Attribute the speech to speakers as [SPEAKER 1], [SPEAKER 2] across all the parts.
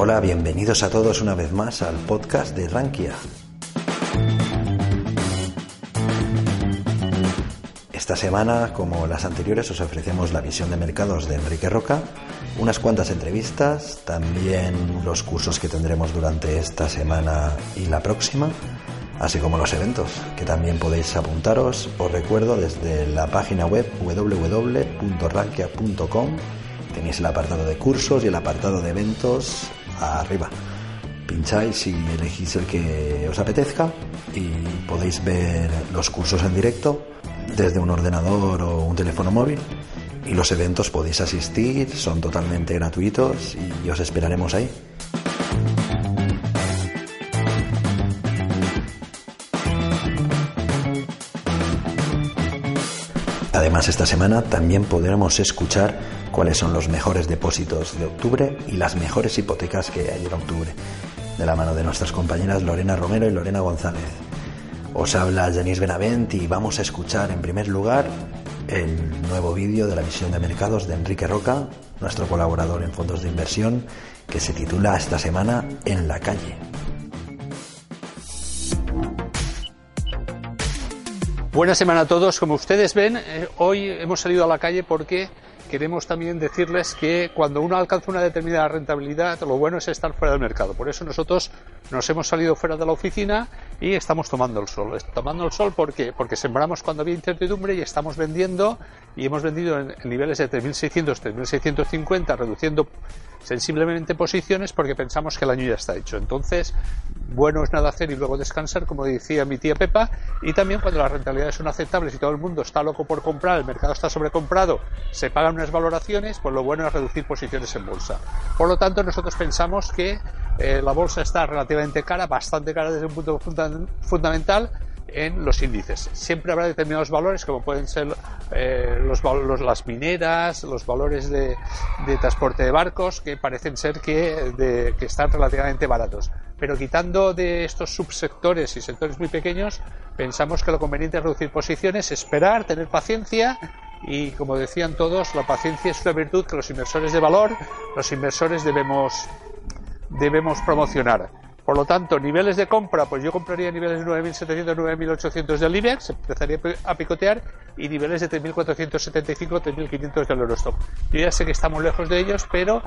[SPEAKER 1] Hola, bienvenidos a todos una vez más al podcast de Rankia. Esta semana, como las anteriores, os ofrecemos la visión de mercados de Enrique Roca, unas cuantas entrevistas, también los cursos que tendremos durante esta semana y la próxima, así como los eventos, que también podéis apuntaros. Os recuerdo desde la página web www.rankia.com tenéis el apartado de cursos y el apartado de eventos arriba. Pincháis y elegís el que os apetezca y podéis ver los cursos en directo desde un ordenador o un teléfono móvil y los eventos podéis asistir, son totalmente gratuitos y os esperaremos ahí. Además, esta semana también podremos escuchar cuáles son los mejores depósitos de octubre y las mejores hipotecas que hay en octubre, de la mano de nuestras compañeras Lorena Romero y Lorena González. Os habla Janice Benavent y vamos a escuchar en primer lugar el nuevo vídeo de la visión de mercados de Enrique Roca, nuestro colaborador en fondos de inversión, que se titula esta semana En la calle.
[SPEAKER 2] Buena semana a todos. Como ustedes ven, eh, hoy hemos salido a la calle porque queremos también decirles que cuando uno alcanza una determinada rentabilidad, lo bueno es estar fuera del mercado. Por eso nosotros nos hemos salido fuera de la oficina y estamos tomando el sol. Tomando el sol porque porque sembramos cuando había incertidumbre y estamos vendiendo y hemos vendido en, niveles de 3.600, 3.650, reduciendo sensiblemente posiciones porque pensamos que el año ya está hecho. Entonces, bueno es nada hacer y luego descansar, como decía mi tía Pepa, y también cuando las rentabilidades son aceptables y todo el mundo está loco por comprar, el mercado está sobrecomprado, se pagan unas valoraciones, pues lo bueno es reducir posiciones en bolsa. Por lo tanto, nosotros pensamos que eh, la bolsa está relativamente cara, bastante cara desde un punto fundamental, en los índices. Siempre habrá determinados valores, como pueden ser eh, los, las mineras, los valores de, transporte de barcos, que parecen ser que, que están relativamente baratos. Pero quitando de estos subsectores y sectores muy pequeños, pensamos que lo conveniente es reducir posiciones, esperar, tener paciencia y, como decían todos, la paciencia es una virtud que los inversores de valor, los inversores debemos, debemos promocionar. Por lo tanto, niveles de compra, pues yo compraría niveles de 9.700, 9.800 del IBEX, empezaría a picotear, y niveles de 3.475, 3.500 del Eurostock. Yo ya sé que estamos lejos de ellos, pero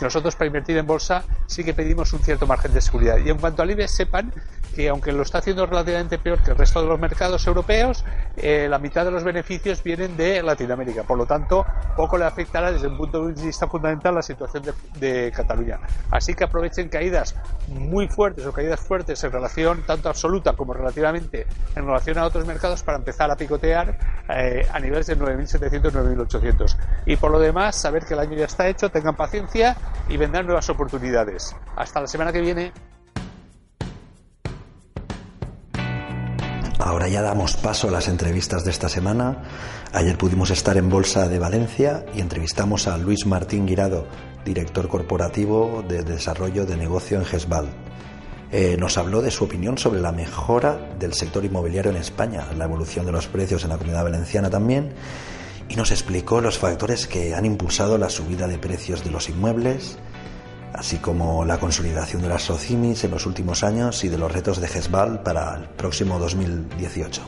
[SPEAKER 2] nosotros para invertir en bolsa sí que pedimos un cierto margen de seguridad. Y en cuanto al IBEX, sepan que aunque lo está haciendo relativamente peor que el resto de los mercados europeos, eh, la mitad de los beneficios vienen de Latinoamérica. Por lo tanto, poco le afectará desde un punto de vista fundamental la situación de, de Cataluña. Así que aprovechen caídas muy fuertes fuertes o caídas fuertes en relación tanto absoluta como relativamente en relación a otros mercados para empezar a picotear eh, a niveles de 9.700, 9.800. Y por lo demás, saber que el año ya está hecho, tengan paciencia y vendrán nuevas oportunidades. Hasta la semana que viene.
[SPEAKER 1] Ahora ya damos paso a las entrevistas de esta semana. Ayer pudimos estar en Bolsa de Valencia y entrevistamos a Luis Martín Guirado, director corporativo de desarrollo de negocio en GESBAL. Eh, nos habló de su opinión sobre la mejora del sector inmobiliario en España, la evolución de los precios en la comunidad valenciana también, y nos explicó los factores que han impulsado la subida de precios de los inmuebles, así como la consolidación de las SOCIMIS en los últimos años y de los retos de GESBAL para el próximo 2018.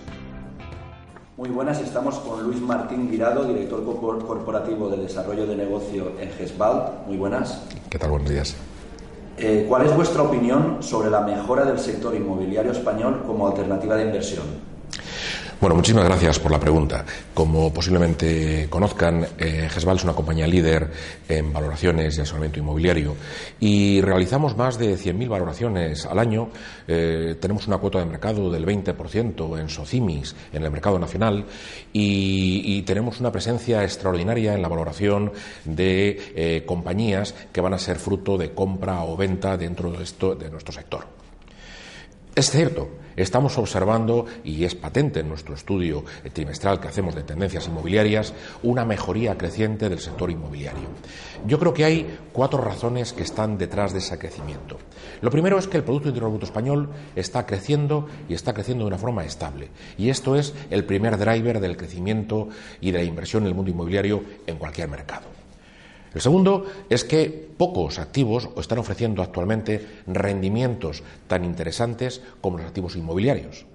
[SPEAKER 1] Muy buenas, estamos con Luis Martín Guirado, director corporativo de desarrollo de negocio en GESBAL. Muy buenas.
[SPEAKER 3] ¿Qué tal? Buenos días.
[SPEAKER 1] Eh, ¿Cuál es vuestra opinión sobre la mejora del sector inmobiliario español como alternativa de inversión?
[SPEAKER 3] Bueno, muchísimas gracias por la pregunta. Como posiblemente conozcan, eh, GESBAL es una compañía líder en valoraciones y asesoramiento inmobiliario y realizamos más de 100.000 valoraciones al año. Eh, tenemos una cuota de mercado del 20% en SOCIMIS, en el mercado nacional, y, tenemos una presencia extraordinaria en la valoración de eh, compañías que van a ser fruto de compra o venta dentro de, esto, de nuestro sector. Es cierto, estamos observando, y es patente en nuestro estudio trimestral que hacemos de tendencias inmobiliarias, una mejoría creciente del sector inmobiliario. Yo creo que hay cuatro razones que están detrás de ese crecimiento. Lo primero es que el Producto Interior Bruto español está creciendo y está creciendo de una forma estable. Y esto es el primer driver del crecimiento y de la inversión en el mundo inmobiliario en cualquier mercado. El segundo es que pocos activos están ofreciendo actualmente rendimientos tan interesantes como los activos inmobiliarios.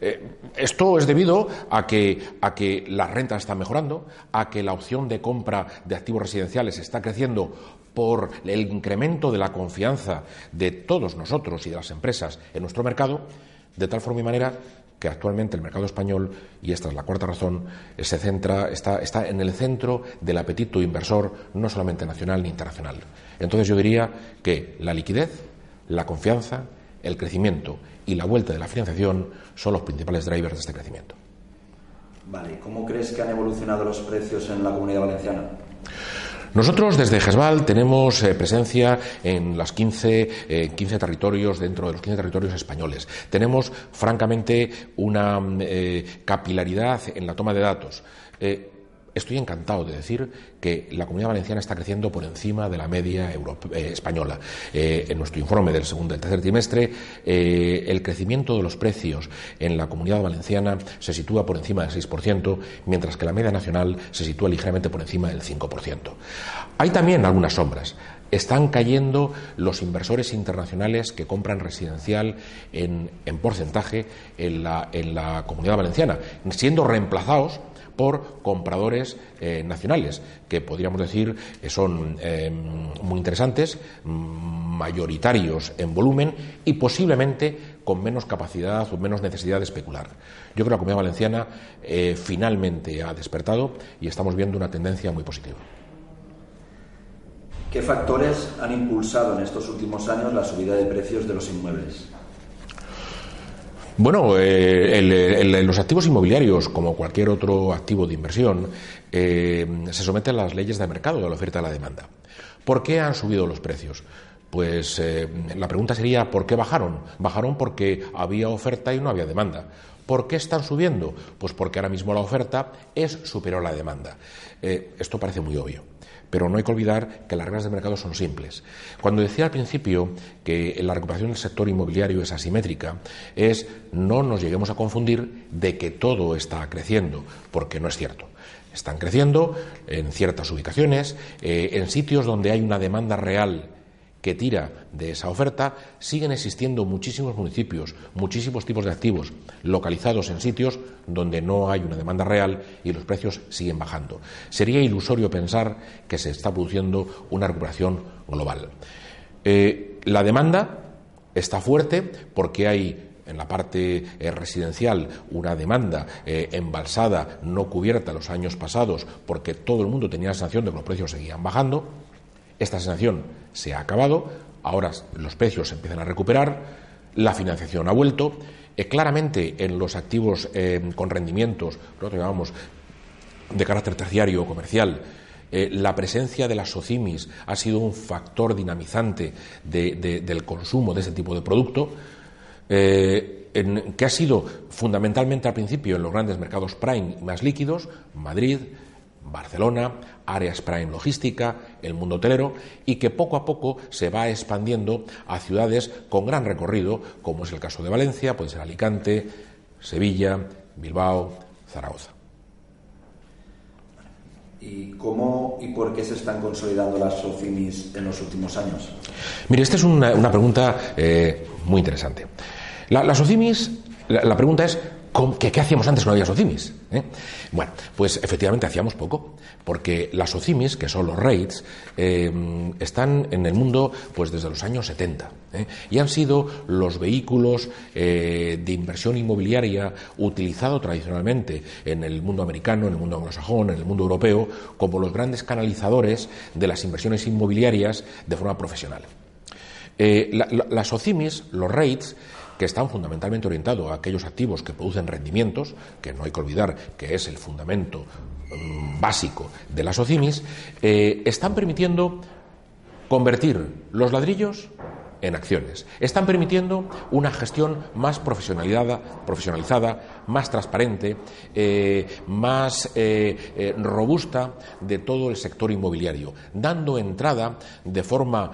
[SPEAKER 3] Eh, esto es debido a que, a que las rentas están mejorando, a que la opción de compra de activos residenciales está creciendo por el incremento de la confianza de todos nosotros y de las empresas en nuestro mercado, de tal forma y manera que actualmente el mercado español, y esta es la cuarta razón, se centra, está, está en el centro del apetito inversor, no solamente nacional ni internacional. Entonces yo diría que la liquidez, la confianza, el crecimiento y la vuelta de la financiación son los principales drivers de este crecimiento.
[SPEAKER 1] Vale, ¿cómo crees que han evolucionado los precios en la comunidad valenciana?
[SPEAKER 3] Nosotros desde GESVAL tenemos eh, presencia en los 15, 15, territorios, dentro de los 15 territorios españoles. Tenemos, francamente, una eh, capilaridad en la toma de datos. Eh, Estoy encantado de decir que la comunidad valenciana está creciendo por encima de la media eh, española. Eh, en nuestro informe del segundo y tercer trimestre, eh, el crecimiento de los precios en la comunidad valenciana se sitúa por encima del 6%, mientras que la media nacional se sitúa ligeramente por encima del 5%. Hay también algunas sombras están cayendo los inversores internacionales que compran residencial en, porcentaje en la, en la, comunidad valenciana, siendo reemplazados por compradores eh, nacionales, que podríamos decir que son eh, muy interesantes, mayoritarios en volumen y posiblemente con menos capacidad o menos necesidad de especular. Yo creo que la comunidad valenciana eh, finalmente ha despertado y estamos viendo una tendencia muy positiva.
[SPEAKER 1] ¿Qué factores han impulsado en estos últimos años la subida de precios de los inmuebles?
[SPEAKER 3] Bueno, eh, los activos inmobiliarios, como cualquier otro activo de inversión, eh, se someten a las leyes de mercado, de la oferta y la demanda. ¿Por qué han subido los precios? Pues eh, la pregunta sería ¿por qué bajaron? Bajaron porque había oferta y no había demanda. ¿Por qué están subiendo? Pues porque ahora mismo la oferta es superior a la demanda. esto parece muy obvio. Pero no hay que olvidar que las reglas de mercado son simples. Cuando decía al principio que la recuperación del sector inmobiliario es asimétrica, es no nos lleguemos a confundir de que todo está creciendo, porque no es cierto. Están creciendo en ciertas ubicaciones, eh, en sitios donde hay una demanda real que tira de esa oferta, siguen existiendo muchísimos municipios, muchísimos tipos de activos localizados en sitios donde no hay una demanda real y los precios siguen bajando. Sería ilusorio pensar que se está produciendo una recuperación global. Eh, la demanda está fuerte porque hay en la parte eh, residencial una demanda eh, embalsada, no cubierta los años pasados, porque todo el mundo tenía la sensación de que los precios seguían bajando. Esta sensación se ha acabado, ahora los precios se empiezan a recuperar, la financiación ha vuelto. Eh, claramente en los activos eh, con rendimientos, lo que llamamos de carácter terciario o comercial, eh, la presencia de las SOCIMIS ha sido un factor dinamizante del consumo de ese tipo de producto, que ha sido fundamentalmente al principio en los grandes mercados prime más líquidos, Madrid, Barcelona, áreas prime logística, el mundo hotelero, y que poco a poco se va expandiendo a ciudades con gran recorrido, como es el caso de Valencia, puede ser Alicante, Sevilla, Bilbao, Zaragoza.
[SPEAKER 1] ¿Y cómo y por qué se están consolidando las SOCIMIS en los últimos años?
[SPEAKER 3] Mire, esta es una, pregunta eh, muy interesante. las SOCIMIS, la pregunta es ¿Qué, hacíamos antes con había socimis? ¿Eh? Bueno, pues efectivamente hacíamos poco, porque las socimis, que son los REITs, eh, están en el mundo pues desde los años 70 ¿eh? y han sido los vehículos de inversión inmobiliaria utilizado tradicionalmente en el mundo americano, en el mundo anglosajón, en el mundo europeo, como los grandes canalizadores de las inversiones inmobiliarias de forma profesional. las socimis, los REITs, que están fundamentalmente orientados a aquellos activos que producen rendimientos, que no hay que olvidar que es el fundamento mm, básico de las OCIMIS, eh, están permitiendo convertir los ladrillos en acciones. Están permitiendo una gestión más profesionalizada, profesionalizada más transparente, eh, más eh, eh, robusta de todo el sector inmobiliario, dando entrada de forma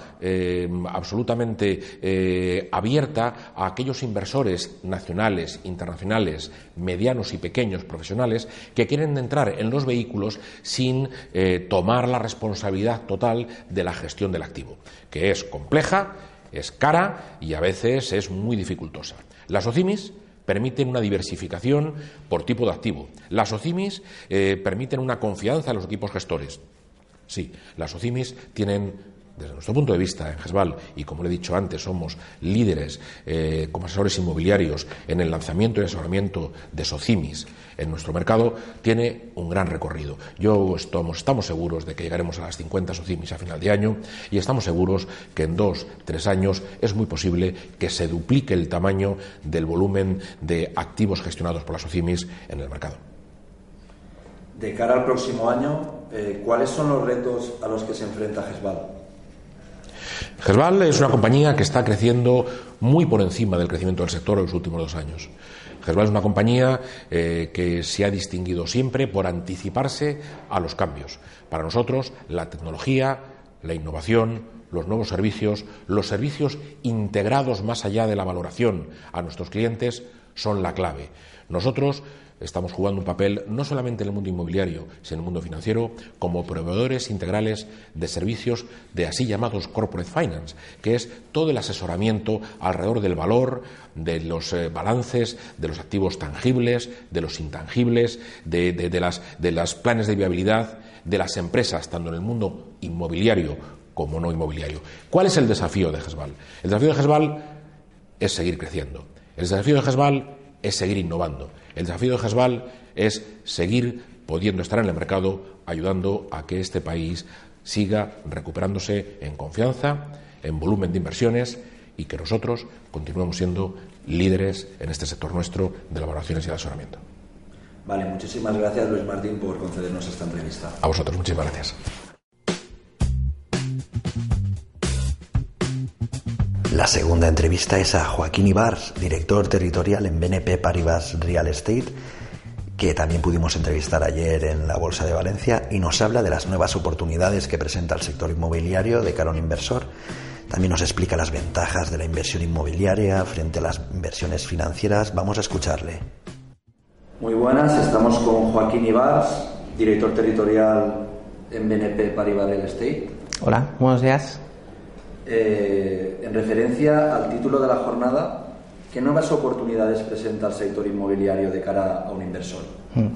[SPEAKER 3] absolutamente abierta a aquellos inversores nacionales, internacionales, medianos y pequeños profesionales que quieren entrar en los vehículos sin tomar la responsabilidad total de la gestión del activo, que es compleja es cara y a veces es muy dificultosa. Las OCIMIS permiten una diversificación por tipo de activo. Las OCIMIS eh, permiten una confianza en los equipos gestores. Sí, las OCIMIS tienen desde nuestro punto de vista, en GESVAL, y como le he dicho antes, somos líderes eh, como asesores inmobiliarios en el lanzamiento y asesoramiento de SOCIMIS en nuestro mercado, tiene un gran recorrido. Yo estamos, seguros de que llegaremos a las 50 SOCIMIS a final de año y estamos seguros que en dos, tres años es muy posible que se duplique el tamaño del volumen de activos gestionados por las SOCIMIS en el mercado.
[SPEAKER 1] De cara al próximo año, eh, ¿cuáles son los retos a los que se enfrenta GESVAL?
[SPEAKER 3] Gesval es una compañía que está creciendo muy por encima del crecimiento del sector en los últimos dos años. Gesval es una compañía eh, que se ha distinguido siempre por anticiparse a los cambios. Para nosotros, la tecnología, la innovación, los nuevos servicios, los servicios integrados más allá de la valoración a nuestros clientes son la clave. Nosotros estamos jugando un papel no solamente en el mundo inmobiliario, sino en el mundo financiero, como proveedores integrales de servicios de así llamados corporate finance, que es todo el asesoramiento alrededor del valor, de los eh, balances, de los activos tangibles, de los intangibles, de, de, las, planes de viabilidad de las empresas, tanto en el mundo inmobiliario como no inmobiliario. ¿Cuál es el desafío de GESVAL? El desafío de GESVAL es seguir creciendo. El desafío de GESVAL es seguir innovando. El desafío de Hasbal es seguir pudiendo estar en el mercado ayudando a que este país siga recuperándose en confianza, en volumen de inversiones y que nosotros continuemos siendo líderes en este sector nuestro de elaboraciones y de asesoramiento.
[SPEAKER 1] Vale, muchísimas gracias Luis Martín por concedernos esta entrevista.
[SPEAKER 3] A vosotros, muchísimas gracias.
[SPEAKER 1] La segunda entrevista es a Joaquín Ibars, director territorial en BNP Paribas Real Estate, que también pudimos entrevistar ayer en la Bolsa de Valencia y nos habla de las nuevas oportunidades que presenta el sector inmobiliario de cara a un inversor. También nos explica las ventajas de la inversión inmobiliaria frente a las inversiones financieras. Vamos a escucharle. Muy buenas, estamos con Joaquín Ibars, director territorial en BNP Paribas Real Estate.
[SPEAKER 4] Hola, buenos días.
[SPEAKER 1] Eh, en referencia al título de la jornada, ¿qué nuevas oportunidades presenta el sector inmobiliario de cara a un inversor? Mm.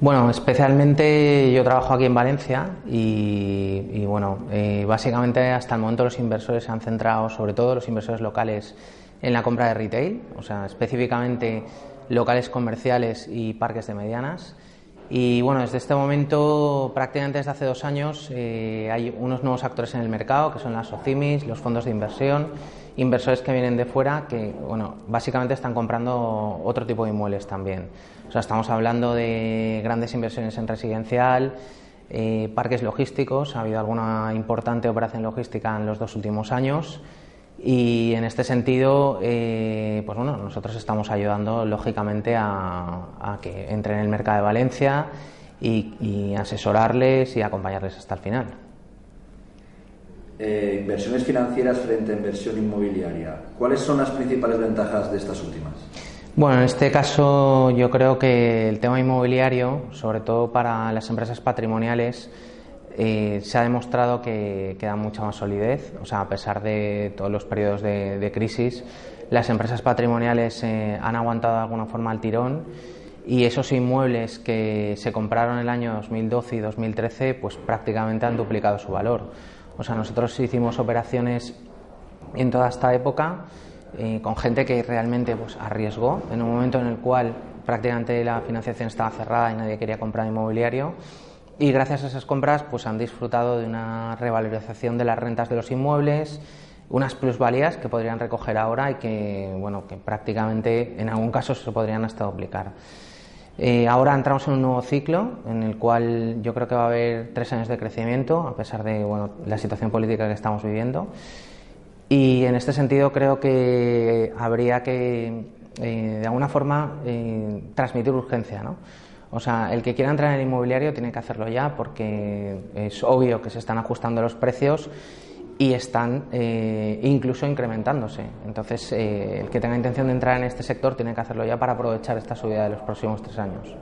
[SPEAKER 4] Bueno, especialmente yo trabajo aquí en Valencia y, bueno, eh, básicamente hasta el momento los inversores se han centrado, sobre todo los inversores locales, en la compra de retail, o sea, específicamente locales comerciales y parques de medianas. Y bueno, desde este momento, prácticamente desde hace dos años, eh, hay unos nuevos actores en el mercado, que son las OCIMIS, los fondos de inversión, inversores que vienen de fuera, que bueno, básicamente están comprando otro tipo de inmuebles también. O sea, estamos hablando de grandes inversiones en residencial, eh, parques logísticos, ha habido alguna importante operación logística en los dos últimos años. Y en este sentido, eh, pues bueno, nosotros estamos ayudando lógicamente a, que entren en el mercado de Valencia y, asesorarles y acompañarles hasta el final.
[SPEAKER 1] Eh, inversiones financieras frente a inversión inmobiliaria. ¿Cuáles son las principales ventajas de estas últimas?
[SPEAKER 4] Bueno, en este caso yo creo que el tema inmobiliario, sobre todo para las empresas patrimoniales, eh, se ha demostrado que, da mucha más solidez, o sea, a pesar de todos los periodos de, crisis, las empresas patrimoniales eh, han aguantado de alguna forma el tirón. Y esos inmuebles que se compraron el año 2012 y 2013, pues prácticamente han duplicado su valor. O sea, nosotros hicimos operaciones en toda esta época eh, con gente que realmente pues, arriesgó. En un momento en el cual prácticamente la financiación estaba cerrada y nadie quería comprar inmobiliario y gracias a esas compras pues han disfrutado de una revalorización de las rentas de los inmuebles, unas plusvalías que podrían recoger ahora y que, bueno, que prácticamente en algún caso se podrían hasta duplicar. Eh, ahora entramos en un nuevo ciclo en el cual yo creo que va a haber tres años de crecimiento, a pesar de bueno, la situación política que estamos viviendo. Y en este sentido creo que habría que, eh, de alguna forma, eh, transmitir urgencia. ¿no? O sea, el que quiera entrar en el inmobiliario tiene que hacerlo ya porque es obvio que se están ajustando los precios y están eh, incluso incrementándose. Entonces, el que tenga intención de entrar en este sector tiene que hacerlo ya para aprovechar esta subida de los próximos tres años.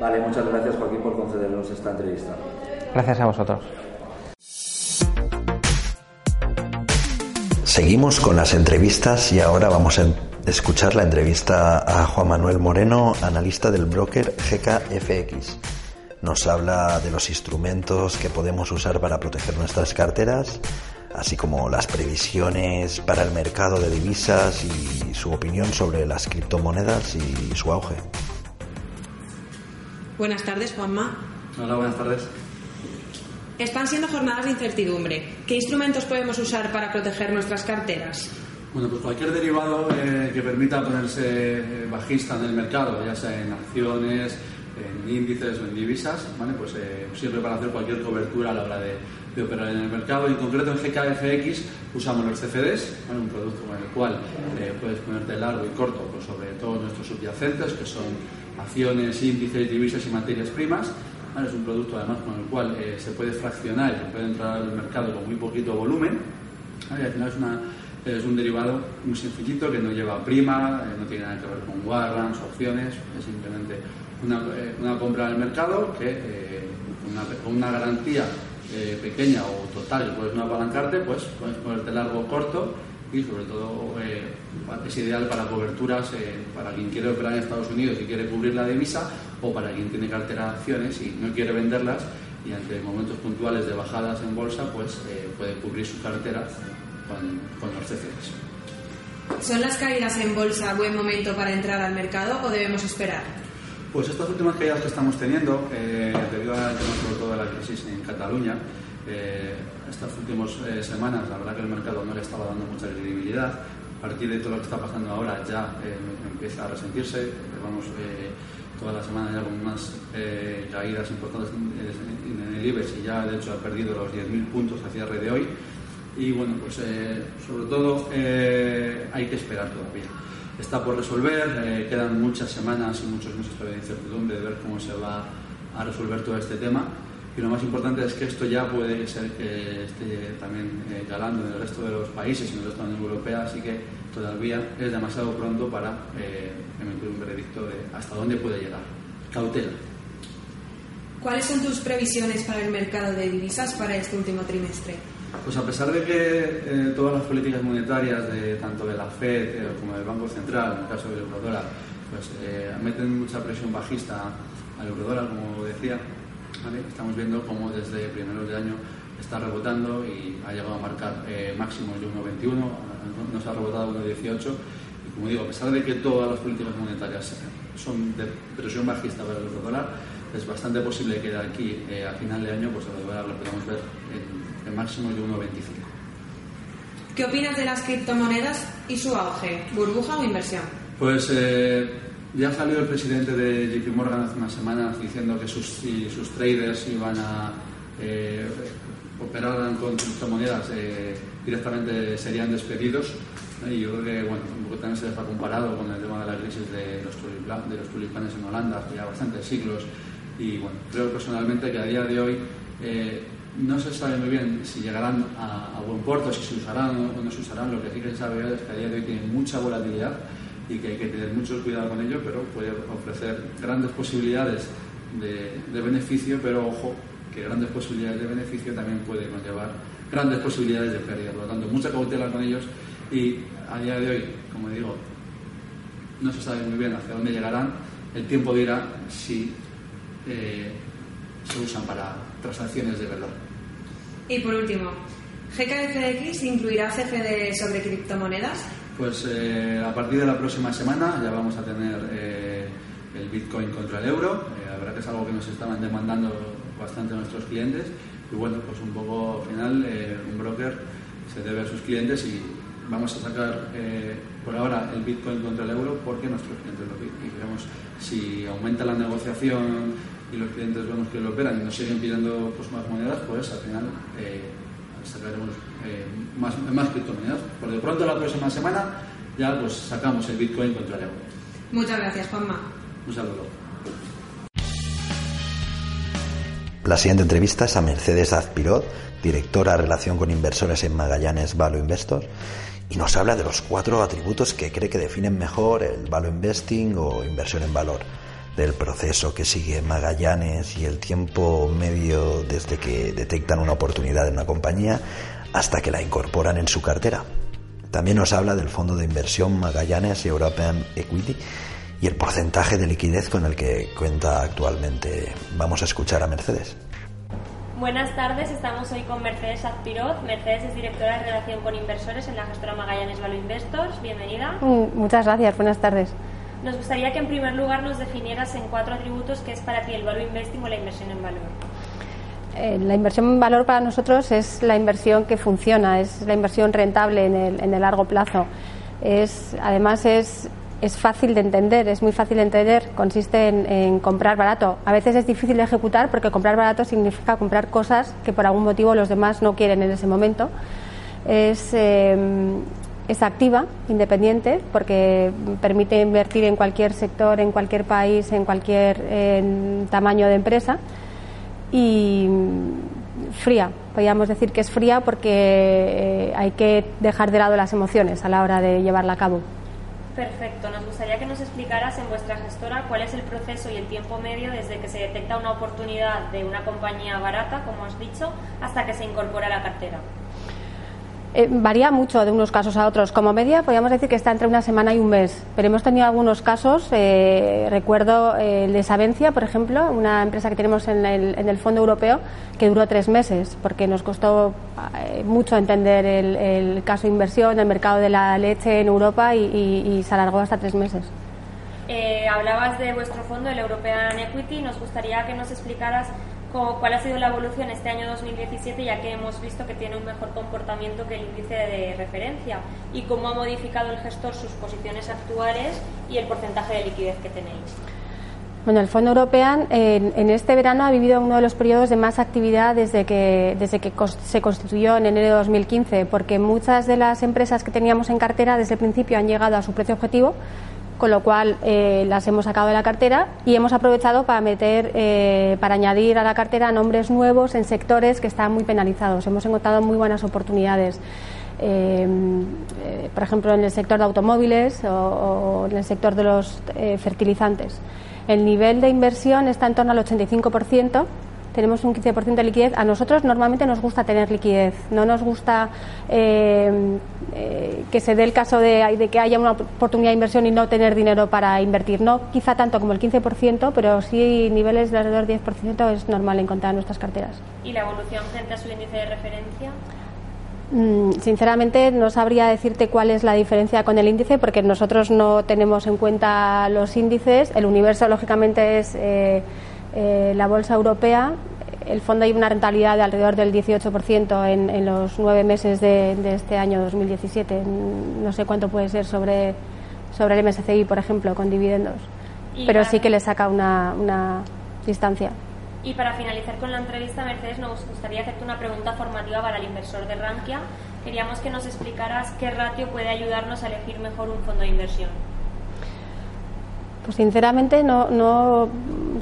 [SPEAKER 1] Vale, muchas gracias Joaquín por concedernos esta entrevista.
[SPEAKER 4] Gracias a vosotros.
[SPEAKER 1] Seguimos con las entrevistas y ahora vamos a escuchar la entrevista a Juan Manuel Moreno, analista del broker GKFX. Nos habla de los instrumentos que podemos usar para proteger nuestras carteras, así como las previsiones para el mercado de divisas y su opinión sobre las criptomonedas y su auge.
[SPEAKER 5] Buenas tardes, Juanma.
[SPEAKER 6] Hola, buenas tardes.
[SPEAKER 5] Están siendo jornadas de incertidumbre. ¿Qué instrumentos podemos usar para proteger nuestras carteras?
[SPEAKER 6] Bueno, pues cualquier derivado eh, que permita ponerse eh, bajista en el mercado, ya sea en acciones, en índices o en divisas, ¿vale? pues eh, sirve para hacer cualquier cobertura a la hora de, operar en el mercado. En concreto en GKFX usamos los CFDs, un producto con el cual puedes ponerte largo y corto pues, sobre todos nuestros subyacentes, que son acciones, índices, divisas y materias primas. Es un producto además con el cual eh, se puede fraccionar y puede entrar al mercado con muy poquito volumen. Al final es, un derivado muy sencillito que no lleva prima, eh, no tiene nada que ver con warrants, opciones, es simplemente una, eh, compra al mercado que con una, garantía pequeña o total puedes no apalancarte, pues puedes ponerte largo o corto y sobre todo es ideal para coberturas para quien quiere operar en Estados Unidos y quiere cubrir la divisa o para quien tiene cartera de acciones y no quiere venderlas y ante momentos puntuales de bajadas en bolsa, pues eh, puede cubrir su cartera con, con los CFDs.
[SPEAKER 5] ¿Son las caídas en bolsa buen momento para entrar al mercado o debemos esperar?
[SPEAKER 6] Pues estas últimas caídas que estamos teniendo, eh, debido al tema sobre todo de la crisis en Cataluña, eh, estas últimas semanas la verdad que el mercado no le estaba dando mucha credibilidad. A partir de todo lo que está pasando ahora ya empieza a resentirse. Vamos, toda la semana ya con unas eh, caídas importantes en, el IBEX y ya de hecho ha perdido los 10.000 puntos hacia cierre de hoy. Y bueno, pues eh, sobre todo eh, hay que esperar todavía. Está por resolver, quedan muchas semanas y muchos meses de incertidumbre de ver cómo se va a resolver todo este tema. Y lo más importante es que esto ya puede ser que esté también calando en el resto de los países y en el resto de la Unión Europea, así que todavía es demasiado pronto para eh, emitir un veredicto de hasta dónde puede llegar. Cautela.
[SPEAKER 5] ¿Cuáles son tus previsiones para el mercado de divisas para este último trimestre?
[SPEAKER 6] Pues a pesar de que eh, todas las políticas monetarias, de, tanto de la FED eh, como del Banco Central, en el caso del eurodólar, pues meten mucha presión bajista al eurodólar, como decía, estamos viendo cómo desde primeros de año está rebotando y ha llegado a marcar máximos de 1,21, nos ha rebotado 1,18 y como digo, a pesar de que todas las políticas monetarias son de presión bajista para el dólar, es bastante posible que de aquí eh, a final de año pues el dólar lo podamos ver en, máximo de 1,25.
[SPEAKER 5] ¿Qué opinas de las criptomonedas y su auge? ¿Burbuja o inversión?
[SPEAKER 6] Pues eh, ya salió el presidente de JP Morgan hace unas semanas diciendo que sus, sus traders iban a eh, operar con criptomonedas eh, directamente serían despedidos. Y yo creo que bueno, un poco también se les ha comparado con el tema de la crisis de los, de los tulipanes en Holanda, ya bastantes siglos. Y bueno, creo personalmente que a día de hoy eh, no se sabe muy bien si llegarán a, buen puerto, si se usarán o no se usarán. Lo que sí que se sabe es que a día de hoy tienen mucha volatilidad y que hay que tener mucho cuidado con ello, pero puede ofrecer grandes posibilidades de, beneficio, pero ojo, que grandes posibilidades de beneficio también puede conllevar grandes posibilidades de pérdida. Por lo tanto, mucha cautela con ellos y a día de hoy, como digo, no se sabe muy bien hacia dónde llegarán. El tiempo dirá si eh, se usan para transacciones de verdad.
[SPEAKER 5] Y por último, ¿GKFX incluirá CFD sobre criptomonedas?
[SPEAKER 6] Pues eh, a partir de la próxima semana ya vamos a tener eh, el Bitcoin contra el euro. la verdad que es algo que nos estaban demandando bastante nuestros clientes y bueno, pues un poco al final eh, un broker se debe a sus clientes y vamos a sacar eh, por ahora el Bitcoin contra el euro porque nuestros clientes lo piden y veremos si aumenta la negociación y los clientes vemos que lo operan y nos siguen pidiendo pues, más monedas, pues al final eh, sacaremos eh, más, más criptomonedas. Por de pronto la próxima semana ya pues sacamos el Bitcoin contra el euro.
[SPEAKER 5] Muchas gracias, Juanma.
[SPEAKER 6] Un saludo.
[SPEAKER 1] La siguiente entrevista es a Mercedes Azpirot, directora de Relación con Inversores en Magallanes Value Investors, y nos habla de los cuatro atributos que cree que definen mejor el value investing o inversión en valor, del proceso que sigue Magallanes y el tiempo medio desde que detectan una oportunidad en una compañía hasta que la incorporan en su cartera. También nos habla del fondo de inversión Magallanes European Equity y el porcentaje de liquidez con el que cuenta actualmente. Vamos a escuchar a Mercedes.
[SPEAKER 7] Buenas tardes, estamos hoy con Mercedes Azpirot. Mercedes es directora de Relación con Inversores en la gestora Magallanes Value Investors. Bienvenida.
[SPEAKER 8] Mm, muchas gracias, buenas tardes.
[SPEAKER 7] Nos gustaría que en primer lugar nos definieras en cuatro atributos qué es para ti el value investing o la inversión en valor.
[SPEAKER 8] Eh, la inversión en valor para nosotros es la inversión que funciona, es la inversión rentable en el, en el largo plazo. Es, además es es fácil de entender, es muy fácil de entender, consiste en, comprar barato. A veces es difícil de ejecutar porque comprar barato significa comprar cosas que por algún motivo los demás no quieren en ese momento. Es, em, es activa, independiente, porque permite invertir en cualquier sector, en cualquier país, en cualquier tamaño de empresa. Y fría, podríamos decir que es fría porque eh, hay que dejar de lado las emociones a la hora de llevarla a cabo.
[SPEAKER 7] Perfecto. Nos gustaría que nos explicaras en vuestra gestora cuál es el proceso y el tiempo medio desde que se detecta una oportunidad de una compañía barata, como has dicho, hasta que se incorpora a la cartera.
[SPEAKER 8] Eh, varía mucho de unos casos a otros. Como media, podríamos decir que está entre una semana y un mes, pero hemos tenido algunos casos. Eh, recuerdo eh, el de Savencia, por ejemplo, una empresa que tenemos en el, en el, Fondo Europeo, que duró tres meses, porque nos costó mucho entender el, caso de inversión, el mercado de la leche en Europa y, y se alargó hasta tres meses.
[SPEAKER 7] hablabas de vuestro fondo, el European Equity. Nos gustaría que nos explicaras cuál ha sido la evolución este año 2017, ya que hemos visto que tiene un mejor comportamiento que el índice de referencia, y cómo ha modificado el gestor sus posiciones actuales y el porcentaje de liquidez que tenéis.
[SPEAKER 8] Bueno, el Fondo European en, este verano ha vivido uno de los periodos de más actividad desde que, desde que se constituyó en enero de 2015, porque muchas de las empresas que teníamos en cartera desde el principio han llegado a su precio objetivo, con lo cual eh, las hemos sacado de la cartera y hemos aprovechado para meter, eh, para añadir a la cartera nombres nuevos en sectores que están muy penalizados. Hemos encontrado muy buenas oportunidades. Eh, por ejemplo, en el sector de automóviles o, en el sector de los fertilizantes. El nivel de inversión está en torno al 85% tenemos un 15% de liquidez. A nosotros normalmente nos gusta tener liquidez, no nos gusta eh, eh, que se dé el caso de, que haya una oportunidad de inversión y no tener dinero para invertir. No quizá tanto como el 15%, pero sí niveles de alrededor del 10% es normal encontrar en nuestras carteras.
[SPEAKER 7] ¿Y la evolución frente a su índice de referencia?
[SPEAKER 8] Mm, sinceramente no sabría decirte cuál es la diferencia con el índice porque nosotros no tenemos en cuenta los índices. El universo lógicamente es eh, eh, la bolsa europea, el fondo hay una rentabilidad de alrededor del 18% en, en los nueve meses de, este año 2017. No sé cuánto puede ser sobre, sobre el MSCI, por ejemplo, con dividendos. Pero sí que le saca una, una distancia.
[SPEAKER 7] Y para finalizar con la entrevista, Mercedes, nos gustaría hacerte una pregunta formativa para el inversor de Rankia. Queríamos que nos explicaras qué ratio puede ayudarnos a elegir mejor un fondo de inversión.
[SPEAKER 8] Pues sinceramente no, no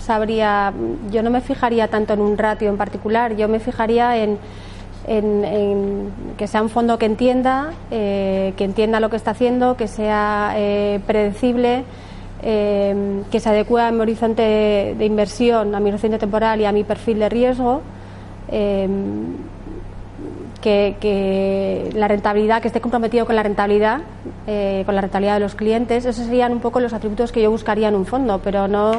[SPEAKER 8] sabría, yo no me fijaría tanto en un ratio en particular, yo me fijaría en, que sea un fondo que entienda, eh, que entienda lo que está haciendo, que sea eh, predecible, eh, que se adecue a mi horizonte de inversión, a mi horizonte temporal y a mi perfil de riesgo que, la rentabilidad, que esté comprometido con la rentabilidad, eh, con la rentabilidad de los clientes. Esos serían un poco los atributos que yo buscaría en un fondo, pero no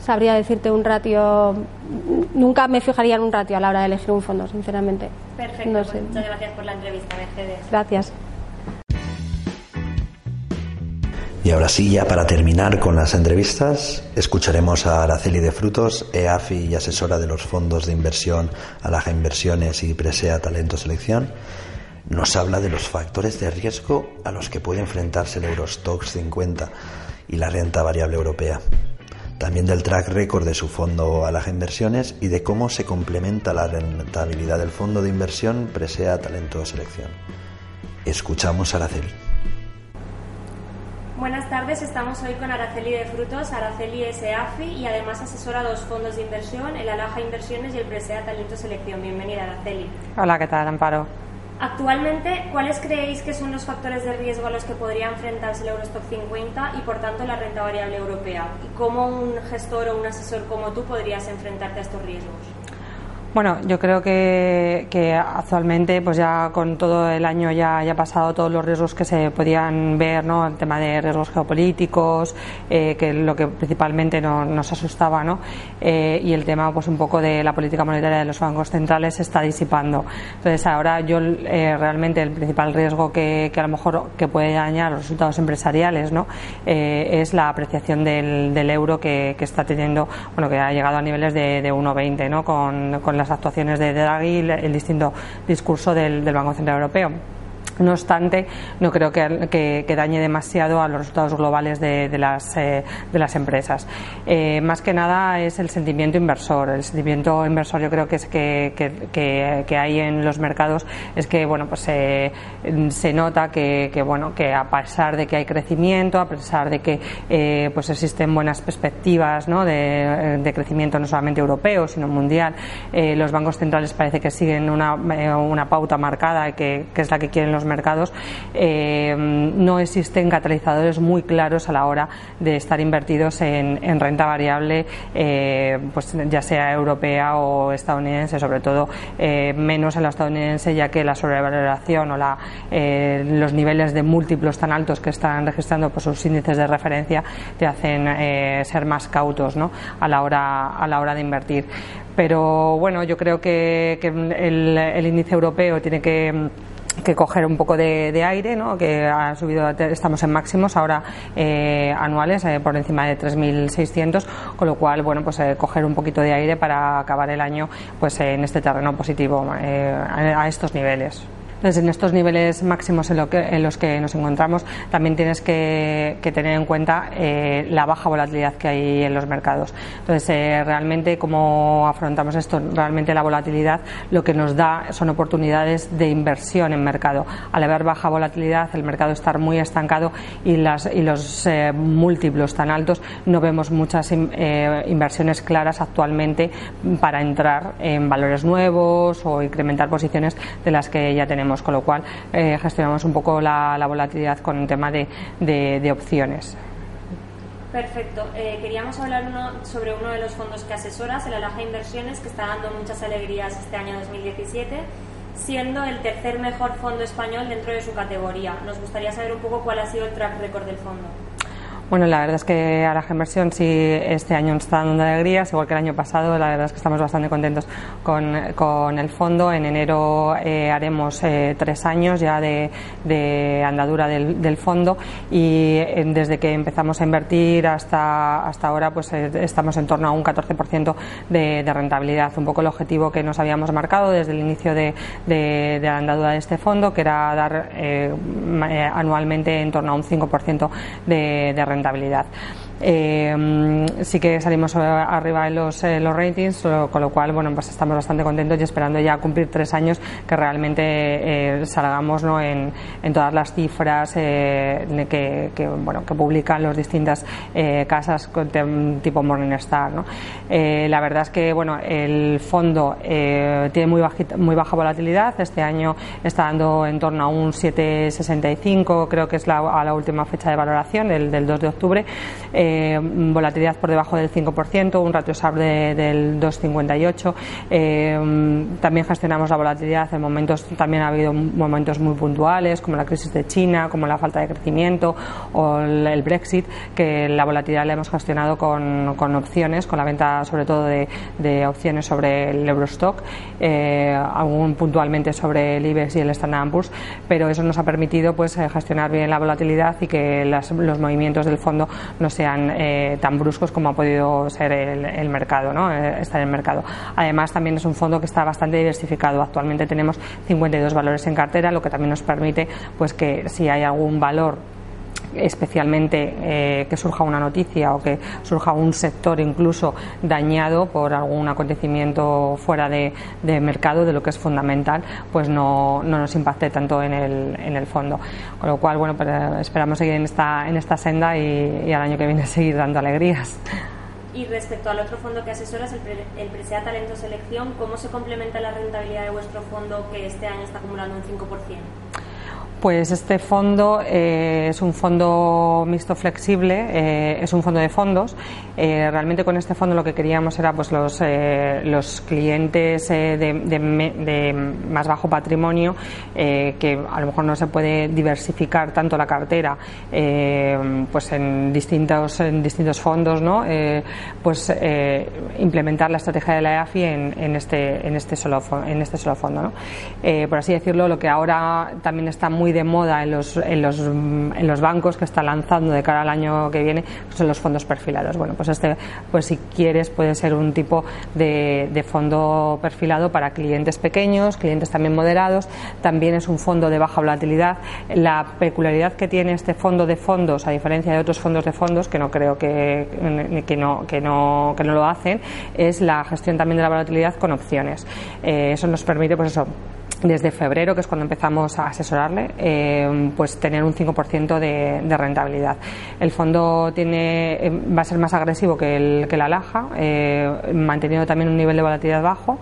[SPEAKER 8] sabría decirte un ratio. Nunca me fijaría en un ratio a la hora de elegir un fondo, sinceramente.
[SPEAKER 7] Perfecto. Pues muchas gracias por la entrevista, Mercedes.
[SPEAKER 8] Gracias.
[SPEAKER 1] Y ahora sí, ya para terminar con las entrevistas, escucharemos a Araceli de Frutos, EAFI y asesora de los fondos de inversión Alaja Inversiones y Presea Talento Selección. Nos habla de los factores de riesgo a los que puede enfrentarse el Eurostox 50 y la renta variable europea. También del track record de su fondo Alaja Inversiones y de cómo se complementa la rentabilidad del fondo de inversión Presea Talento Selección. Escuchamos a Araceli.
[SPEAKER 7] Buenas tardes, estamos hoy con Araceli de Frutos. Araceli es EAFI y además asesora dos fondos de inversión, el Alaja Inversiones y el Presea Talento Selección. Bienvenida, Araceli.
[SPEAKER 9] Hola, ¿qué tal, Amparo?
[SPEAKER 7] Actualmente, ¿cuáles creéis que son los factores de riesgo a los que podría enfrentarse el Eurostock 50 y, por tanto, la renta variable europea? ¿Y cómo un gestor o un asesor como tú podrías enfrentarte a estos riesgos?
[SPEAKER 9] Bueno, yo creo que, que, actualmente, pues ya con todo el año ya ha pasado todos los riesgos que se podían ver, ¿no? El tema de riesgos geopolíticos, eh, que lo que principalmente no, nos asustaba, ¿no? Eh, y el tema, pues un poco de la política monetaria de los bancos centrales se está disipando. Entonces, ahora yo eh, realmente el principal riesgo que, que, a lo mejor que puede dañar los resultados empresariales, ¿no? Eh, es la apreciación del, del euro que, que, está teniendo, bueno, que ha llegado a niveles de, de 1,20, ¿no? Con, con las actuaciones de Draghi el distinto discurso del, del Banco Central Europeo. No obstante, no creo que, que, dañe demasiado a los resultados globales de, de, las, eh, de las, empresas. Eh, más que nada es el sentimiento inversor. El sentimiento inversor yo creo que es que, que hay en los mercados es que bueno pues eh, se nota que, bueno que a pesar de que hay crecimiento, a pesar de que pues existen buenas perspectivas ¿no? de, de, crecimiento no solamente europeo sino mundial, los bancos centrales parece que siguen una, una pauta marcada que, que es la que quieren los mercados, eh, no existen catalizadores muy claros a la hora de estar invertidos en, en renta variable, eh, pues ya sea europea o estadounidense, sobre todo eh, menos en la estadounidense, ya que la sobrevaloración o la, los niveles de múltiplos tan altos que están registrando por sus índices de referencia te hacen ser más cautos ¿no? a, la hora, a la hora de invertir. Pero bueno, yo creo que, el índice europeo tiene que que coger un poco de, de, aire, ¿no? que ha subido, estamos en máximos ahora eh, anuales eh, por encima de 3.600, con lo cual, bueno, pues eh, coger un poquito de aire para acabar el año pues en este terreno positivo eh, a, a estos niveles. Entonces, en estos niveles máximos en, lo que, en los que nos encontramos, también tienes que, tener en cuenta eh, la baja volatilidad que hay en los mercados. Entonces, eh, realmente, ¿cómo afrontamos esto? Realmente la volatilidad lo que nos da son oportunidades de inversión en mercado. Al haber baja volatilidad, el mercado estar muy estancado y, las, y los eh, múltiplos tan altos, no vemos muchas in, inversiones claras actualmente para entrar en valores nuevos o incrementar posiciones de las que ya tenemos con lo cual eh, gestionamos un poco la, la, volatilidad con un tema de opciones.
[SPEAKER 7] Perfecto. Eh, queríamos hablar uno, sobre uno de los fondos que asesoras, el Alaja Inversiones, que está dando muchas alegrías este año 2017, siendo el tercer mejor fondo español dentro de su categoría. Nos gustaría saber un poco cuál ha sido el track record del fondo.
[SPEAKER 9] Bueno, la verdad es que a la Inversión sí este año está dando alegrías, igual que el año pasado. La verdad es que estamos bastante contentos con, con el fondo. En enero eh, haremos eh, tres años ya de, de andadura del, del, fondo y eh, desde que empezamos a invertir hasta, hasta ahora pues estamos en torno a un 14% de, de, rentabilidad. Un poco el objetivo que nos habíamos marcado desde el inicio de, de la andadura de este fondo, que era dar anualmente en torno a un 5% de, de rentabilidad rentabilidad. Eh, sí que salimos arriba en los, en los ratings, con lo cual bueno, pues estamos bastante contentos y esperando ya cumplir tres años que realmente eh, salgamos ¿no? en, en, todas las cifras eh, que, que, bueno, que publican las distintas eh, casas tipo Morningstar. ¿no? Eh, la verdad es que bueno, el fondo eh, tiene muy, bajita, muy baja volatilidad, este año está dando en torno a un 7,65, creo que es la, a la última fecha de valoración, el del 2 de octubre. Eh, volatilidad por debajo del 5%, un ratio SAR de, del 2,58. Eh, también gestionamos la volatilidad en momentos, también ha habido momentos muy puntuales, como la crisis de China, como la falta de crecimiento o el, Brexit, que la volatilidad la hemos gestionado con, opciones, con la venta sobre todo de, opciones sobre el Eurostock, eh, aún puntualmente sobre el IBEX y el Standard Poor's, pero eso nos ha permitido pues eh, gestionar bien la volatilidad y que los movimientos del fondo no sean eh, tan bruscos como ha podido ser el, mercado, ¿no? Eh, estar en el mercado. Además, también es un fondo que está bastante diversificado. Actualmente tenemos 52 valores en cartera, lo que también nos permite pues que si hay algún valor especialmente eh, que surja una noticia o que surja un sector incluso dañado por algún acontecimiento fuera de, mercado, de lo que es fundamental, pues no, no nos impacte tanto en el, en el fondo. Con lo cual, bueno, pues, esperamos seguir en esta, en esta senda y, al año que viene seguir dando alegrías.
[SPEAKER 7] Y respecto al otro fondo que asesoras, el, el Presea Talento Selección, ¿cómo se complementa la rentabilidad de vuestro fondo que este año está acumulando un 5%?
[SPEAKER 9] Pues este fondo eh, es un fondo mixto flexible, eh, es un fondo de fondos. Eh, realmente con este fondo lo que queríamos era pues los, los clientes de, más bajo patrimonio que a lo mejor no se puede diversificar tanto la cartera pues en distintos en distintos fondos, ¿no? pues implementar la estrategia de la EAFI en, en este en este solo en este solo fondo, por así decirlo, lo que ahora también está muy de moda en los, en los, en los bancos que está lanzando de cara al año que viene son los fondos perfilados. Bueno, pues este, pues si quieres, puede ser un tipo de, de fondo perfilado para clientes pequeños, clientes también moderados. También es un fondo de baja volatilidad. La peculiaridad que tiene este fondo de fondos, a diferencia de otros fondos de fondos, que no creo que, que, no, que, no, que no lo hacen, es la gestión también de la volatilidad con opciones. Eh, eso nos permite, pues eso, desde febrero, que es cuando empezamos a asesorarle, eh, pues tener un 5% de, de, rentabilidad. El fondo tiene, eh, va a ser más agresivo que, el, que la laja, eh, manteniendo también un nivel de volatilidad bajo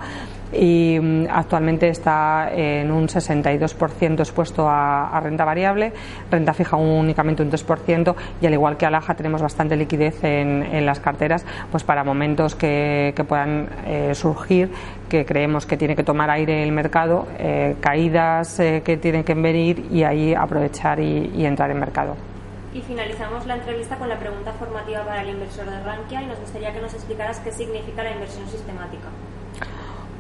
[SPEAKER 9] y mm, actualmente está en un 62% expuesto a, renta variable, renta fija únicamente un 3% y al igual que Alaja tenemos bastante liquidez en, las carteras pues para momentos que, que puedan eh, surgir que creemos que tiene que tomar aire el mercado, eh, caídas eh, que tienen que venir y ahí aprovechar y, y entrar en mercado.
[SPEAKER 7] Y finalizamos la entrevista con la pregunta formativa para el inversor de Rankia y nos gustaría que nos explicaras qué significa la inversión sistemática.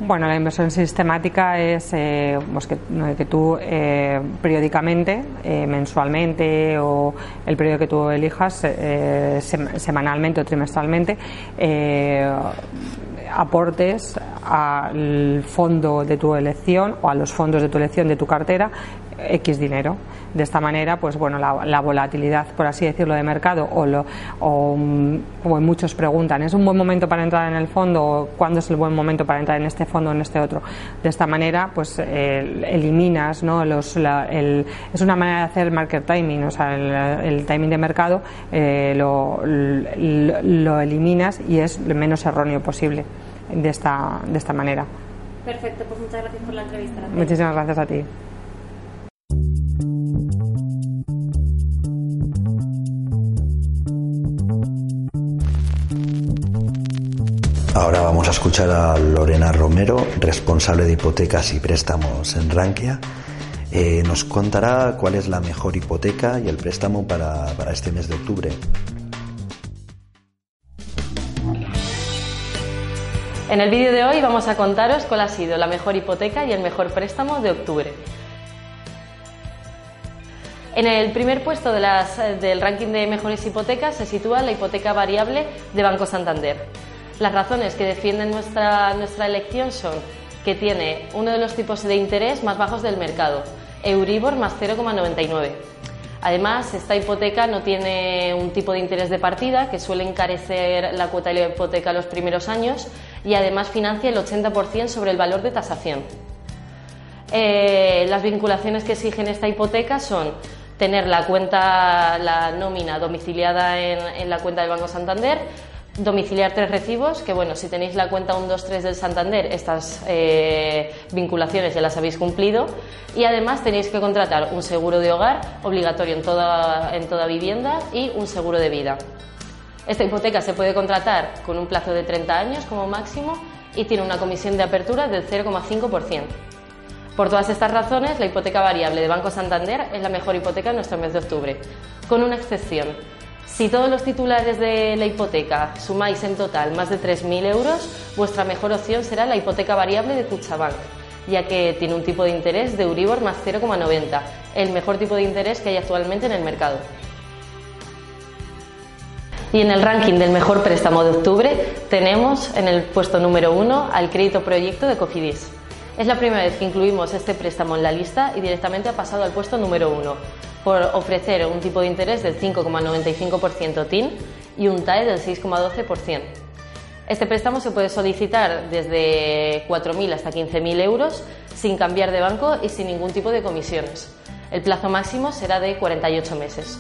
[SPEAKER 9] Bueno, la inversión sistemática es eh, pues que, que, tú eh, periódicamente, eh, mensualmente o el periodo que tú elijas, eh, semanalmente o trimestralmente, eh, aportes al fondo de tu elección o a los fondos de tu elección de tu cartera X dinero. De esta manera, pues bueno, la, volatilidad, por así decirlo, de mercado, o, lo, o como muchos preguntan, ¿es un buen momento para entrar en el fondo o cuándo es el buen momento para entrar en este fondo o en este otro? De esta manera, pues eh, eliminas, ¿no? Los, el, es una manera de hacer market timing, o sea, el, timing de mercado eh, lo, lo, eliminas y es lo menos erróneo posible de esta, de esta manera.
[SPEAKER 7] Perfecto, pues muchas gracias por la entrevista.
[SPEAKER 9] Muchísimas gracias a ti.
[SPEAKER 1] Ahora vamos a escuchar a Lorena Romero, responsable de hipotecas y préstamos en Rankia. Eh, nos contará cuál es la mejor hipoteca y el préstamo para, para este mes de octubre.
[SPEAKER 10] En el vídeo de hoy vamos a contaros cuál ha sido la mejor hipoteca y el mejor préstamo de octubre. En el primer puesto de las, del ranking de mejores hipotecas se sitúa la hipoteca variable de Banco Santander. Las razones que defienden nuestra, nuestra elección son que tiene uno de los tipos de interés más bajos del mercado, Euribor más 0,99. Además, esta hipoteca no tiene un tipo de interés de partida que suele encarecer la cuota de la hipoteca los primeros años y además financia el 80% sobre el valor de tasación. Eh, las vinculaciones que exigen esta hipoteca son tener la cuenta, la nómina domiciliada en, en la cuenta del Banco Santander, domiciliar tres recibos, que bueno, si tenéis la cuenta 123 del Santander, estas eh, vinculaciones ya las habéis cumplido. Y además tenéis que contratar un seguro de hogar obligatorio en toda, en toda vivienda y un seguro de vida. Esta hipoteca se puede contratar con un plazo de 30 años como máximo y tiene una comisión de apertura del 0,5%. Por todas estas razones, la hipoteca variable de Banco Santander es la mejor hipoteca en nuestro mes de octubre, con una excepción si todos los titulares de la hipoteca sumáis en total más de 3.000 euros, vuestra mejor opción será la hipoteca variable de Cuchabank, ya que tiene un tipo de interés de Euribor más 0,90, el mejor tipo de interés que hay actualmente en el mercado. Y en el ranking del mejor préstamo de octubre tenemos en el puesto número uno al crédito proyecto de Cofidis. Es la primera vez que incluimos este préstamo en la lista y directamente ha pasado al puesto número uno por ofrecer un tipo de interés del 5,95% TIN y un TAE del 6,12%. Este préstamo se puede solicitar desde 4.000 hasta 15.000 euros sin cambiar de banco y sin ningún tipo de comisiones. El plazo máximo será de 48 meses.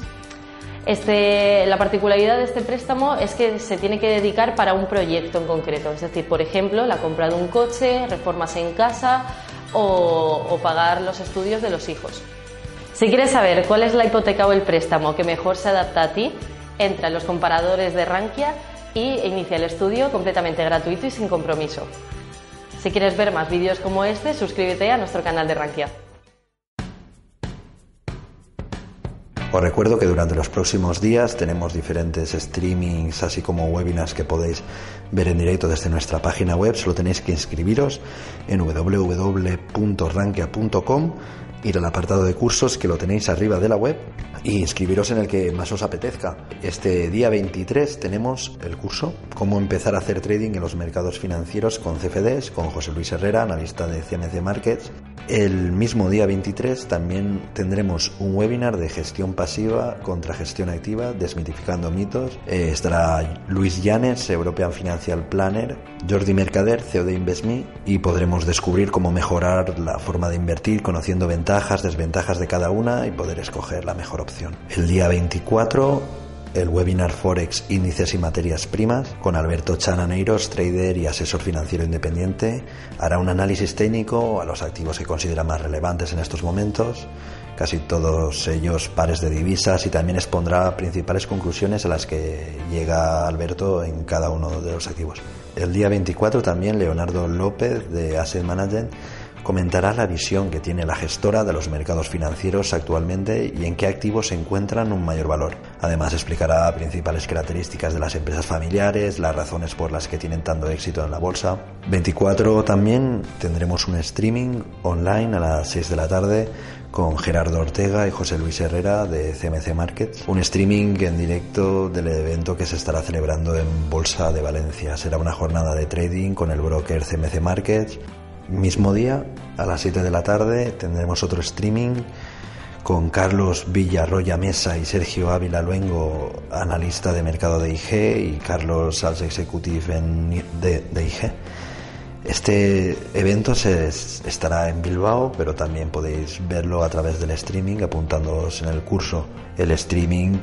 [SPEAKER 10] Este, la particularidad de este préstamo es que se tiene que dedicar para un proyecto en concreto, es decir, por ejemplo, la compra de un coche, reformas en casa o, pagar los estudios de los hijos. Si quieres saber cuál es la hipoteca o el préstamo que mejor se adapta a ti, entra en los comparadores de Rankia y inicia el estudio completamente gratuito y sin compromiso. Si quieres ver más vídeos como este, suscríbete a nuestro canal de Rankia.
[SPEAKER 1] Os recuerdo que durante los próximos días tenemos diferentes streamings, así como webinars que podéis ver en directo desde nuestra página web. Solo tenéis que inscribiros en www.rankia.com ir al apartado de cursos que lo tenéis arriba de la web y inscribiros en el que más os apetezca. Este día 23 tenemos el curso Cómo empezar a hacer trading en los mercados financieros con CFDs, con José Luis Herrera, analista de CMC Markets. El mismo día 23 también tendremos un webinar de gestión pasiva contra gestión activa, desmitificando mitos. Eh, estará Luis Llanes, European Financial Planner, Jordi Mercader, CEO de InvestMe, y podremos descubrir cómo mejorar la forma de invertir conociendo ventajas, desventajas de cada una y poder escoger la mejor opción. El día 24 el webinar Forex, índices y materias primas con Alberto Chananeiros, trader y asesor financiero independiente. Hará un análisis técnico a los activos que considera más relevantes en estos momentos, casi todos ellos pares de divisas y también expondrá principales conclusiones a las que llega Alberto en cada uno de los activos. El día 24 también Leonardo López de Asset Management comentará la visión que tiene la gestora de los mercados financieros actualmente y en qué activos se encuentran un mayor valor. Además explicará principales características de las empresas familiares, las razones por las que tienen tanto éxito en la bolsa. 24 también tendremos un streaming online a las 6 de la tarde con Gerardo Ortega y José Luis Herrera de CMC Markets. Un streaming en directo del evento que se estará celebrando en Bolsa de Valencia. Será una jornada de trading con el broker CMC Markets Mismo día, a las 7 de la tarde, tendremos otro streaming con Carlos Villarroya Mesa y Sergio Ávila Luengo, analista de mercado de IG, y Carlos Sales Executive de, de IG. Este evento se estará en Bilbao, pero también podéis verlo a través del streaming apuntándoos en el curso. El streaming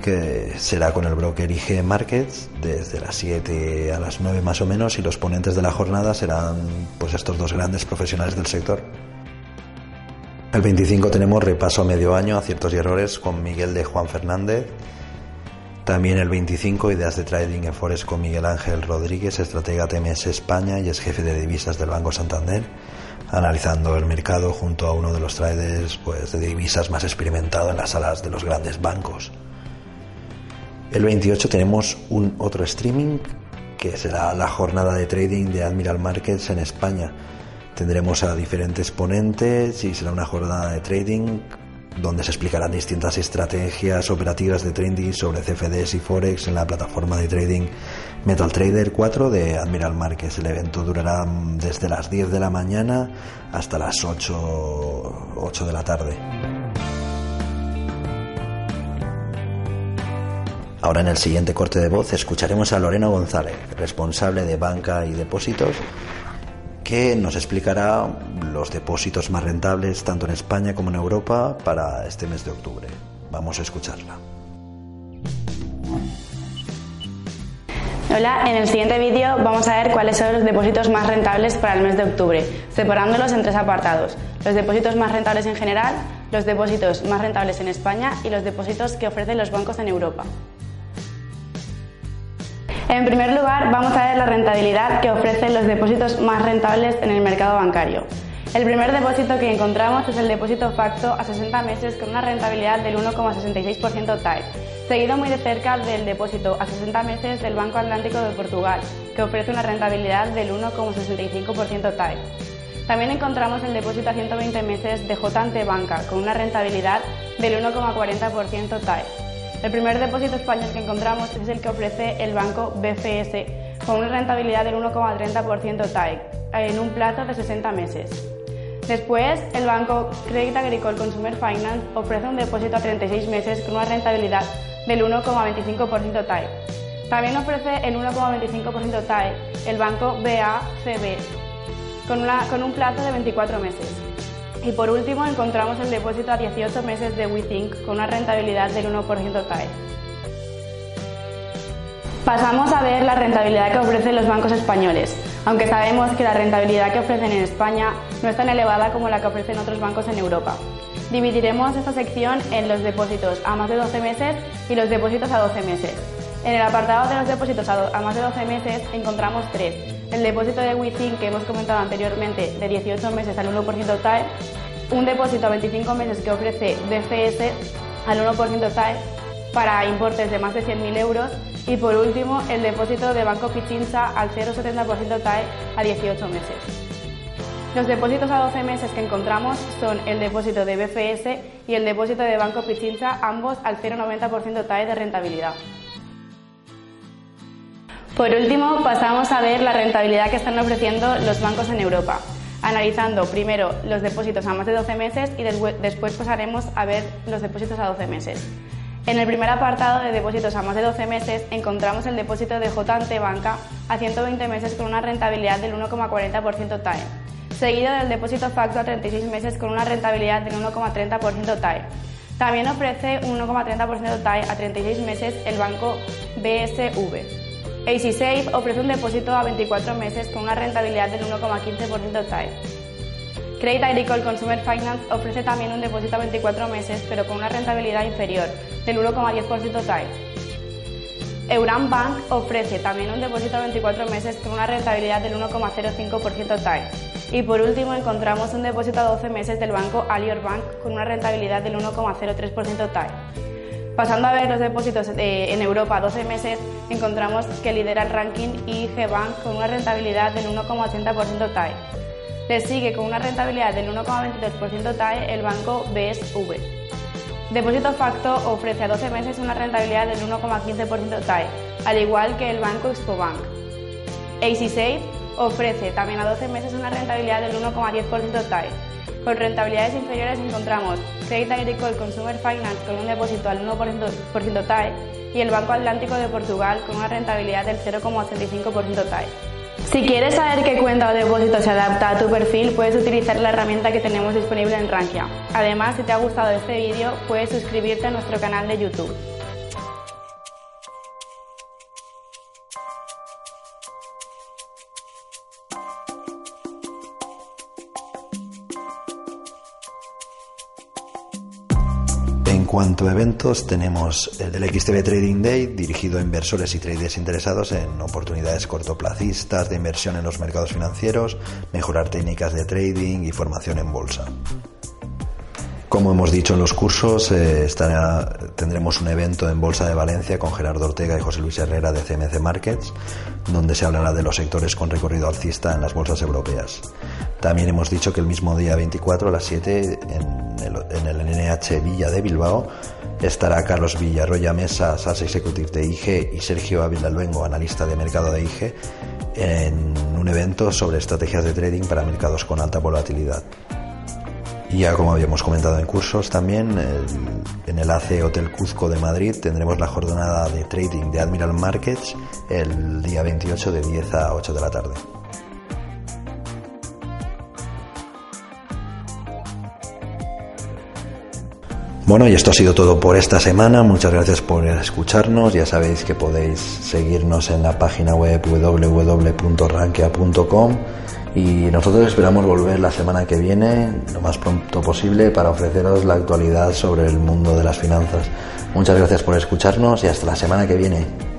[SPEAKER 1] será con el broker IG Markets desde las 7 a las 9 más o menos y los ponentes de la jornada serán pues estos dos grandes profesionales del sector. El 25 tenemos repaso a medio año, aciertos y errores con Miguel de Juan Fernández también el 25, ideas de trading en Forex con Miguel Ángel Rodríguez, estratega TMS España y es jefe de divisas del Banco Santander, analizando el mercado junto a uno de los traders pues, de divisas más experimentado en las salas de los grandes bancos. El 28 tenemos un otro streaming que será la jornada de trading de Admiral Markets en España. Tendremos a diferentes ponentes y será una jornada de trading donde se explicarán distintas estrategias operativas de trading sobre CFDs y Forex en la plataforma de trading MetalTrader 4 de Admiral Márquez. El evento durará desde las 10 de la mañana hasta las 8, 8 de la tarde. Ahora en el siguiente corte de voz escucharemos a Lorena González, responsable de banca y depósitos, que nos explicará los depósitos más rentables tanto en España como en Europa para este mes de octubre. Vamos a escucharla.
[SPEAKER 11] Hola, en el siguiente vídeo vamos a ver cuáles son los depósitos más rentables para el mes de octubre, separándolos en tres apartados. Los depósitos más rentables en general, los depósitos más rentables en España y los depósitos que ofrecen los bancos en Europa. En primer lugar, vamos a ver la rentabilidad que ofrecen los depósitos más rentables en el mercado bancario. El primer depósito que encontramos es el depósito facto a 60 meses con una rentabilidad del 1,66% TAE, seguido muy de cerca del depósito a 60 meses del Banco Atlántico de Portugal, que ofrece una rentabilidad del 1,65% TAE. También encontramos el depósito a 120 meses de J Banca, con una rentabilidad del 1,40% TAE. El primer depósito español que encontramos es el que ofrece el banco BFS con una rentabilidad del 1,30% TAEC en un plazo de 60 meses. Después, el banco Crédit Agricole Consumer Finance ofrece un depósito a 36 meses con una rentabilidad del 1,25% TAE. También ofrece el 1,25% TAE el banco BACB con un plazo de 24 meses. Y por último encontramos el depósito a 18 meses de WeThink con una rentabilidad del 1% TAE. Pasamos a ver la rentabilidad que ofrecen los bancos españoles aunque sabemos que la rentabilidad que ofrecen en España no es tan elevada como la que ofrecen otros bancos en Europa. Dividiremos esta sección en los depósitos a más de 12 meses y los depósitos a 12 meses. En el apartado de los depósitos a, más de 12 meses encontramos tres. El depósito de WeThink que hemos comentado anteriormente de 18 meses al 1% TAE, un depósito a 25 meses que ofrece BFS al 1% TAE para importes de más de 100.000 euros y por último, el depósito de Banco Pichincha al 0,70% TAE a 18 meses. Los depósitos a 12 meses que encontramos son el depósito de BFS y el depósito de Banco Pichincha, ambos al 0,90% TAE de rentabilidad. Por último, pasamos a ver la rentabilidad que están ofreciendo los bancos en Europa, analizando primero los depósitos a más de 12 meses y después pasaremos a ver los depósitos a 12 meses. En el primer apartado de depósitos a más de 12 meses encontramos el depósito de JT Banca a 120 meses con una rentabilidad del 1,40% TAE, seguido del depósito Facto a 36 meses con una rentabilidad del 1,30% TAE. También ofrece un 1,30% TAE a 36 meses el banco BSV. ACSafe ofrece un depósito a 24 meses con una rentabilidad del 1,15% TAE. Credit Agricole Consumer Finance ofrece también un depósito a 24 meses, pero con una rentabilidad inferior, del 1,10% TAE. Euram Bank ofrece también un depósito a 24 meses con una rentabilidad del 1,05% TAE. Y por último encontramos un depósito a 12 meses del banco Alior Bank con una rentabilidad del 1,03% TAE. Pasando a ver los depósitos eh, en Europa a 12 meses, encontramos que lidera el ranking IG Bank con una rentabilidad del 1,80% TAE. Le sigue con una rentabilidad del 1,22% TAE el banco BSV. Depósito Facto ofrece a 12 meses una rentabilidad del 1,15% TAE, al igual que el banco Expobank. ACSafe ofrece también a 12 meses una rentabilidad del 1,10% TAE. Con rentabilidades inferiores encontramos Credit Agricole Consumer Finance con un depósito al 1% TAE y el Banco Atlántico de Portugal con una rentabilidad del 0,85% TAE. Si quieres saber qué cuenta o depósito se adapta a tu perfil, puedes utilizar la herramienta que tenemos disponible en Rankia. Además, si te ha gustado este vídeo, puedes suscribirte a nuestro canal de YouTube.
[SPEAKER 1] Cuanto a eventos, tenemos el del XTB Trading Day, dirigido a inversores y traders interesados en oportunidades cortoplacistas de inversión en los mercados financieros, mejorar técnicas de trading y formación en bolsa. Como hemos dicho en los cursos, eh, tendremos un evento en Bolsa de Valencia con Gerardo Ortega y José Luis Herrera de CMC Markets, donde se hablará de los sectores con recorrido alcista en las bolsas europeas. También hemos dicho que el mismo día 24 a las 7 en el, NH Villa de Bilbao estará Carlos Villarroya Mesa, Sales Executive de IG, y Sergio Ávila Luengo, analista de mercado de IG, en un evento sobre estrategias de trading para mercados con alta volatilidad. Y ya como habíamos comentado en cursos también, en el AC Hotel Cuzco de Madrid tendremos la jornada de trading de Admiral Markets el día 28 de 10 a 8 de la tarde. Bueno, y esto ha sido todo por esta semana. Muchas gracias por escucharnos. Ya sabéis que podéis seguirnos en la página web www.rankia.com y nosotros esperamos volver la semana que viene, lo más pronto posible, para ofreceros la actualidad sobre el mundo de las finanzas. Muchas gracias por escucharnos y hasta la semana que viene.